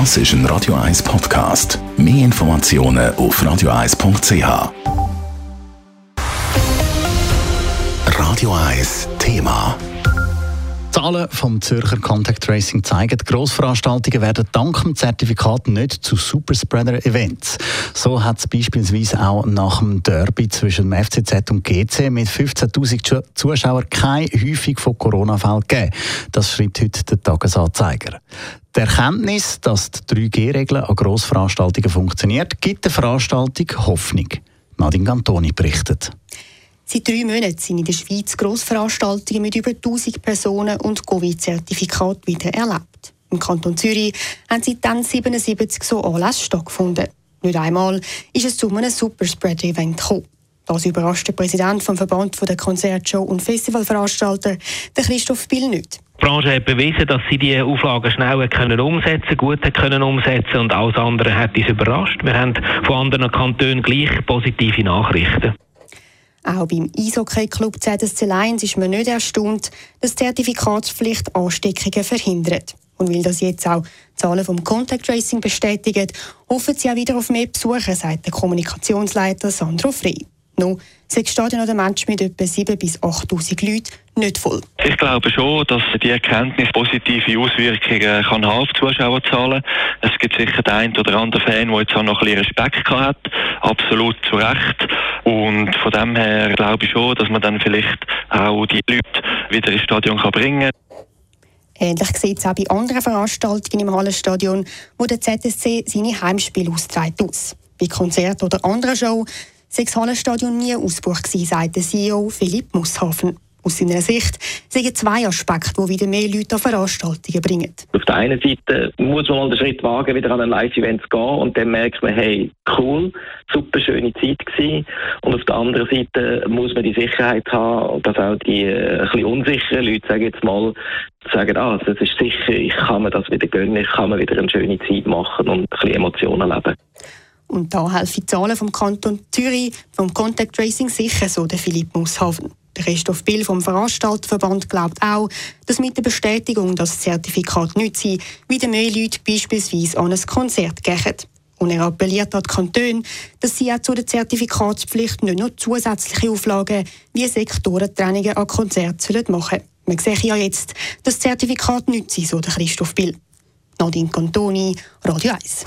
Das ist ein Radio 1 Podcast. Mehr Informationen auf radio1.ch. Radio 1 Thema. Zahlen vom Zürcher Contact Tracing zeigen, Grossveranstaltungen werden dank dem Zertifikat nicht zu Superspreader-Events. So hat es beispielsweise auch nach dem Derby zwischen dem FCZ und GC mit 15.000 Zuschauern keine Häufung von Corona-Fällen gegeben. Das schreibt heute der Tagesanzeiger. Die Erkenntnis, dass die 3G-Regel an Grossveranstaltungen funktioniert, gibt der Veranstaltung Hoffnung. Nadine Gantoni berichtet. Seit drei Monaten sind in der Schweiz Grossveranstaltungen mit über 1000 Personen und Covid-Zertifikat wieder erlebt. Im Kanton Zürich haben seitdem 77 so Anlässe stattgefunden. Nicht einmal ist es zu einem Superspreader-Event gekommen. Das überrascht der Präsident vom Verband der Konzertshow- und Festivalveranstalter, der Christoph Bill nicht. Die Branche hat bewiesen, dass sie die Auflagen schnell können umsetzen gut können umsetzen und alles andere hat uns überrascht. Wir haben von anderen Kantonen gleich positive Nachrichten. Auch beim Eishockey-Club ZSC Lions ist man nicht erstaunt, dass die Zertifikatspflicht Ansteckungen verhindert. Und weil das jetzt auch Zahlen vom Contact Tracing bestätigen, hoffen sie auch wieder auf mehr Besucher, sagt der Kommunikationsleiter Sandro Frey. Noch sechs Stadien oder Menschen mit etwa 7.000 bis 8.000 Leuten nicht voll. Ich glaube schon, dass die Erkenntnis positive Auswirkungen kann haben auf Zuschauerzahlen. Es gibt sicher den einen oder anderen Fan, der jetzt auch noch ein bisschen Respekt hat, absolut zu Recht. Und von dem her glaube ich schon, dass man dann vielleicht auch die Leute wieder ins Stadion bringen kann. Ähnlich sieht es auch bei anderen Veranstaltungen im Hallenstadion, wo der ZSC seine Heimspiele austrägt aus. Bei Konzerten oder anderen Shows sei das Hallenstadion nie ausgebucht gewesen, sagt der CEO Philipp Musshafen. Aus seiner Sicht sind zwei Aspekte, die wieder mehr Leute an Veranstaltungen bringen. Auf der einen Seite muss man mal den Schritt wagen, wieder an ein Live-Event zu gehen und dann merkt man, hey, cool, super schöne Zeit gewesen. Und auf der anderen Seite muss man die Sicherheit haben, dass auch die äh, ein bisschen unsicheren Leute, sagen jetzt mal, sagen, ah, das ist sicher, ich kann mir das wieder gönnen, ich kann mir wieder eine schöne Zeit machen und ein bisschen Emotionen erleben. Und da helfen die Zahlen vom Kanton Zürich, vom Contact Tracing sicher, so der Philipp Musshafen. Der Christoph Bill vom Veranstalterverband glaubt auch, dass mit der Bestätigung, das Zertifikat nicht sei, wieder mehr Leute beispielsweise an ein Konzert gehen. Und er appelliert an die Kantone, dass sie auch zu der Zertifikatspflicht nicht nur zusätzliche Auflagen wie Sektorentrennungen an Konzerten machen sollen. Man sieht ja jetzt, dass das Zertifikat nicht sei, so der Christoph Bill. Nadine Cantoni, Radio 1.